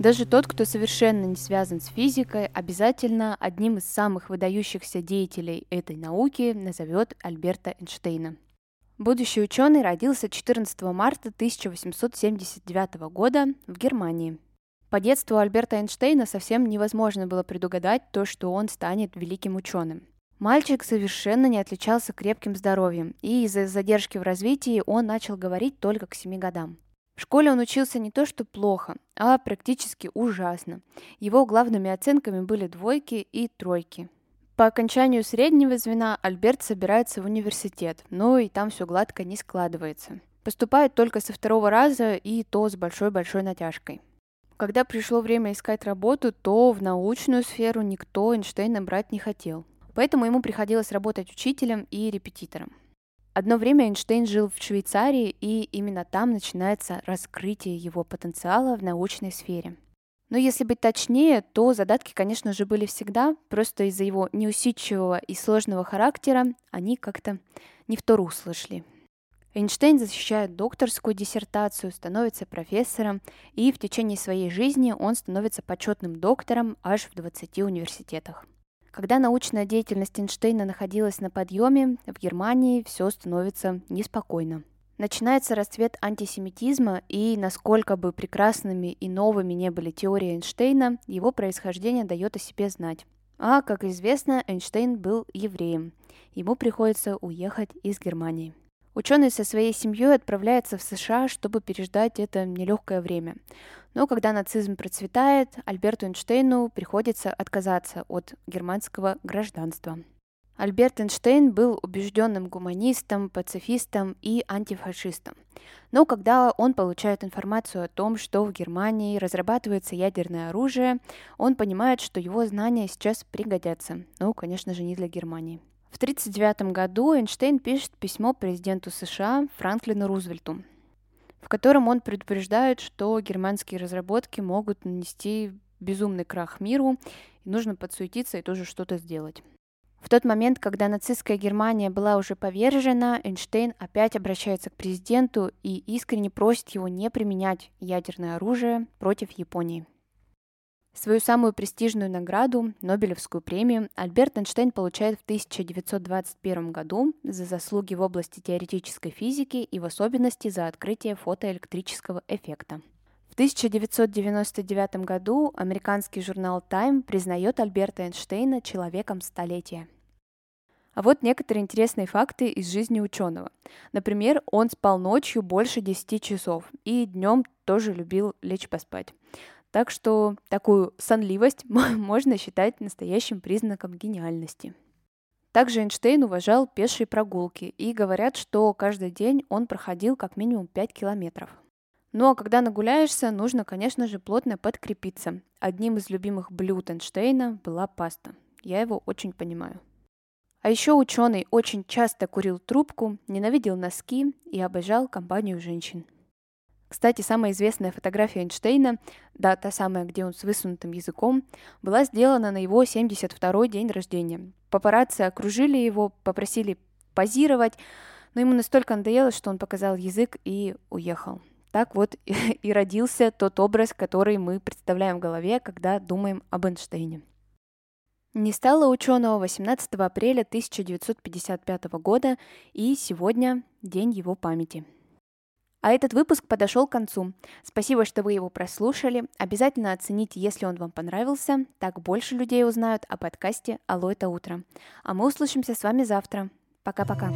Даже тот, кто совершенно не связан с физикой, обязательно одним из самых выдающихся деятелей этой науки назовет Альберта Эйнштейна. Будущий ученый родился 14 марта 1879 года в Германии. По детству Альберта Эйнштейна совсем невозможно было предугадать то, что он станет великим ученым. Мальчик совершенно не отличался крепким здоровьем, и из-за задержки в развитии он начал говорить только к 7 годам. В школе он учился не то что плохо, а практически ужасно. Его главными оценками были двойки и тройки. По окончанию среднего звена Альберт собирается в университет, но и там все гладко не складывается. Поступает только со второго раза и то с большой-большой натяжкой. Когда пришло время искать работу, то в научную сферу никто Эйнштейна брать не хотел. Поэтому ему приходилось работать учителем и репетитором. Одно время Эйнштейн жил в Швейцарии, и именно там начинается раскрытие его потенциала в научной сфере. Но если быть точнее, то задатки, конечно же, были всегда, просто из-за его неусидчивого и сложного характера они как-то не в то русло шли. Эйнштейн защищает докторскую диссертацию, становится профессором, и в течение своей жизни он становится почетным доктором аж в 20 университетах. Когда научная деятельность Эйнштейна находилась на подъеме, в Германии все становится неспокойно. Начинается расцвет антисемитизма, и насколько бы прекрасными и новыми не были теории Эйнштейна, его происхождение дает о себе знать. А, как известно, Эйнштейн был евреем. Ему приходится уехать из Германии. Ученый со своей семьей отправляется в США, чтобы переждать это нелегкое время. Но когда нацизм процветает, Альберту Эйнштейну приходится отказаться от германского гражданства. Альберт Эйнштейн был убежденным гуманистом, пацифистом и антифашистом. Но когда он получает информацию о том, что в Германии разрабатывается ядерное оружие, он понимает, что его знания сейчас пригодятся. Ну, конечно же, не для Германии. В 1939 году Эйнштейн пишет письмо президенту США Франклину Рузвельту, в котором он предупреждает, что германские разработки могут нанести безумный крах миру, и нужно подсуетиться и тоже что-то сделать. В тот момент, когда нацистская Германия была уже повержена, Эйнштейн опять обращается к президенту и искренне просит его не применять ядерное оружие против Японии. Свою самую престижную награду, Нобелевскую премию, Альберт Эйнштейн получает в 1921 году за заслуги в области теоретической физики и в особенности за открытие фотоэлектрического эффекта. В 1999 году американский журнал Time признает Альберта Эйнштейна человеком столетия. А вот некоторые интересные факты из жизни ученого. Например, он спал ночью больше 10 часов и днем тоже любил лечь поспать. Так что такую сонливость можно считать настоящим признаком гениальности. Также Эйнштейн уважал пешие прогулки, и говорят, что каждый день он проходил как минимум 5 километров. Ну а когда нагуляешься, нужно, конечно же, плотно подкрепиться. Одним из любимых блюд Эйнштейна была паста. Я его очень понимаю. А еще ученый очень часто курил трубку, ненавидел носки и обожал компанию женщин. Кстати, самая известная фотография Эйнштейна, да, та самая, где он с высунутым языком, была сделана на его 72-й день рождения. Папарацци окружили его, попросили позировать, но ему настолько надоело, что он показал язык и уехал. Так вот и родился тот образ, который мы представляем в голове, когда думаем об Эйнштейне. Не стало ученого 18 апреля 1955 года, и сегодня день его памяти. А этот выпуск подошел к концу. Спасибо, что вы его прослушали. Обязательно оцените, если он вам понравился. Так больше людей узнают о подкасте «Алло, это утро». А мы услышимся с вами завтра. Пока-пока.